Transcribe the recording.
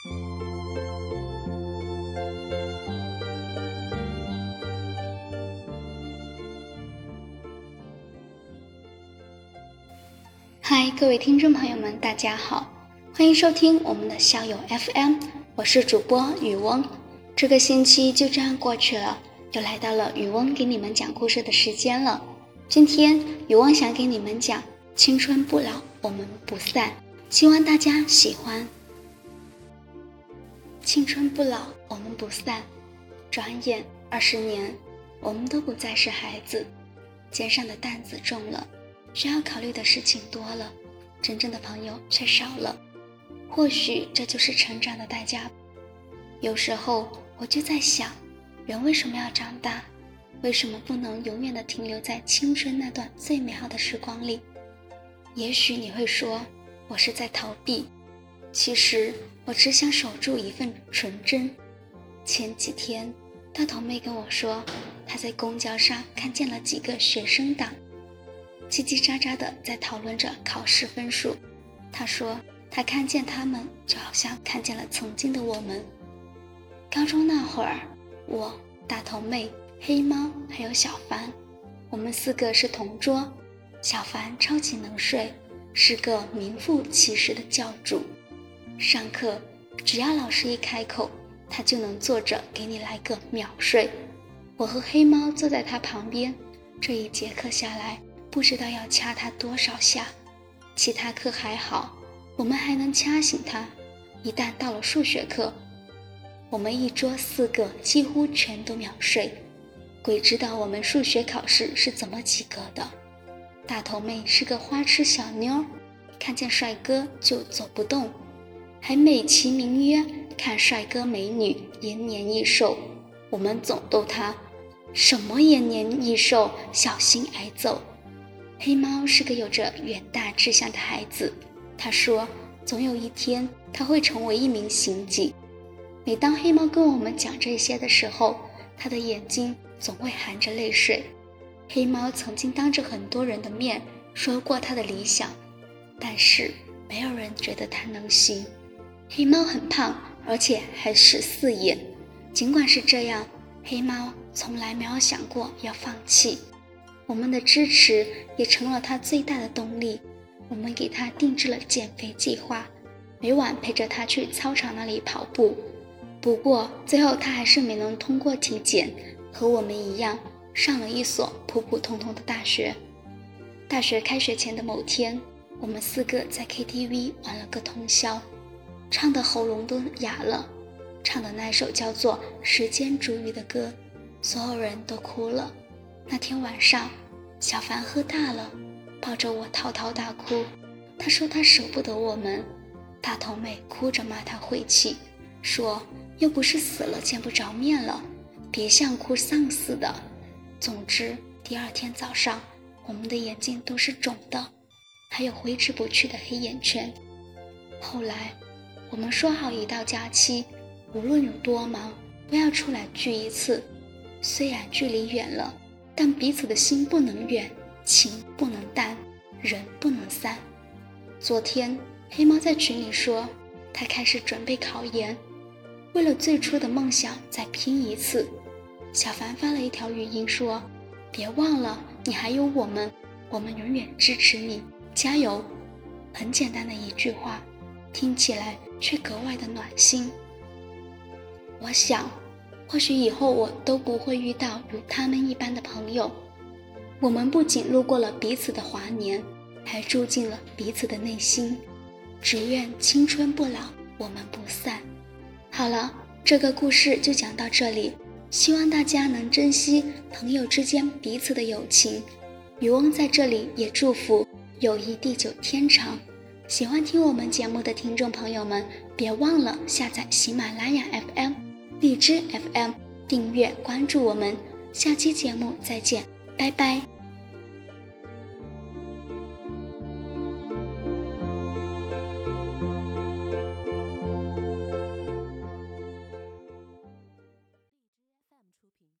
嗨，各位听众朋友们，大家好，欢迎收听我们的校友 FM，我是主播雨翁。这个星期就这样过去了，又来到了雨翁给你们讲故事的时间了。今天雨翁想给你们讲《青春不老，我们不散》，希望大家喜欢。青春不老，我们不散。转眼二十年，我们都不再是孩子，肩上的担子重了。需要考虑的事情多了，真正的朋友却少了。或许这就是成长的代价。有时候我就在想，人为什么要长大？为什么不能永远的停留在青春那段最美好的时光里？也许你会说，我是在逃避。其实我只想守住一份纯真。前几天，大头妹跟我说，她在公交上看见了几个学生党。叽叽喳喳的在讨论着考试分数。她说：“她看见他们，就好像看见了曾经的我们。高中那会儿，我、大头妹、黑猫还有小凡，我们四个是同桌。小凡超级能睡，是个名副其实的教主。上课只要老师一开口，他就能坐着给你来个秒睡。我和黑猫坐在他旁边，这一节课下来。”不知道要掐他多少下，其他课还好，我们还能掐醒他。一旦到了数学课，我们一桌四个几乎全都秒睡。鬼知道我们数学考试是怎么及格的。大头妹是个花痴小妞，看见帅哥就走不动，还美其名曰看帅哥美女延年益寿。我们总逗他，什么延年益寿，小心挨揍。黑猫是个有着远大志向的孩子，他说：“总有一天他会成为一名刑警。”每当黑猫跟我们讲这些的时候，他的眼睛总会含着泪水。黑猫曾经当着很多人的面说过他的理想，但是没有人觉得他能行。黑猫很胖，而且还是四眼。尽管是这样，黑猫从来没有想过要放弃。我们的支持也成了他最大的动力。我们给他定制了减肥计划，每晚陪着他去操场那里跑步。不过最后他还是没能通过体检，和我们一样上了一所普普通通的大学。大学开学前的某天，我们四个在 KTV 玩了个通宵，唱的喉咙都哑了，唱的那首叫做《时间煮雨》的歌，所有人都哭了。那天晚上，小凡喝大了，抱着我嚎啕大哭。他说他舍不得我们。大头妹哭着骂他晦气，说又不是死了见不着面了，别像哭丧似的。总之，第二天早上，我们的眼睛都是肿的，还有挥之不去的黑眼圈。后来，我们说好一到假期，无论有多忙，都要出来聚一次。虽然距离远了。但彼此的心不能远，情不能淡，人不能散。昨天黑猫在群里说，他开始准备考研，为了最初的梦想再拼一次。小凡发了一条语音说：“别忘了，你还有我们，我们永远支持你，加油！”很简单的一句话，听起来却格外的暖心。我想。或许以后我都不会遇到如他们一般的朋友。我们不仅路过了彼此的华年，还住进了彼此的内心。只愿青春不老，我们不散。好了，这个故事就讲到这里。希望大家能珍惜朋友之间彼此的友情。渔翁在这里也祝福友谊地久天长。喜欢听我们节目的听众朋友们，别忘了下载喜马拉雅 FM。荔枝 FM 订阅关注我们，下期节目再见，拜拜。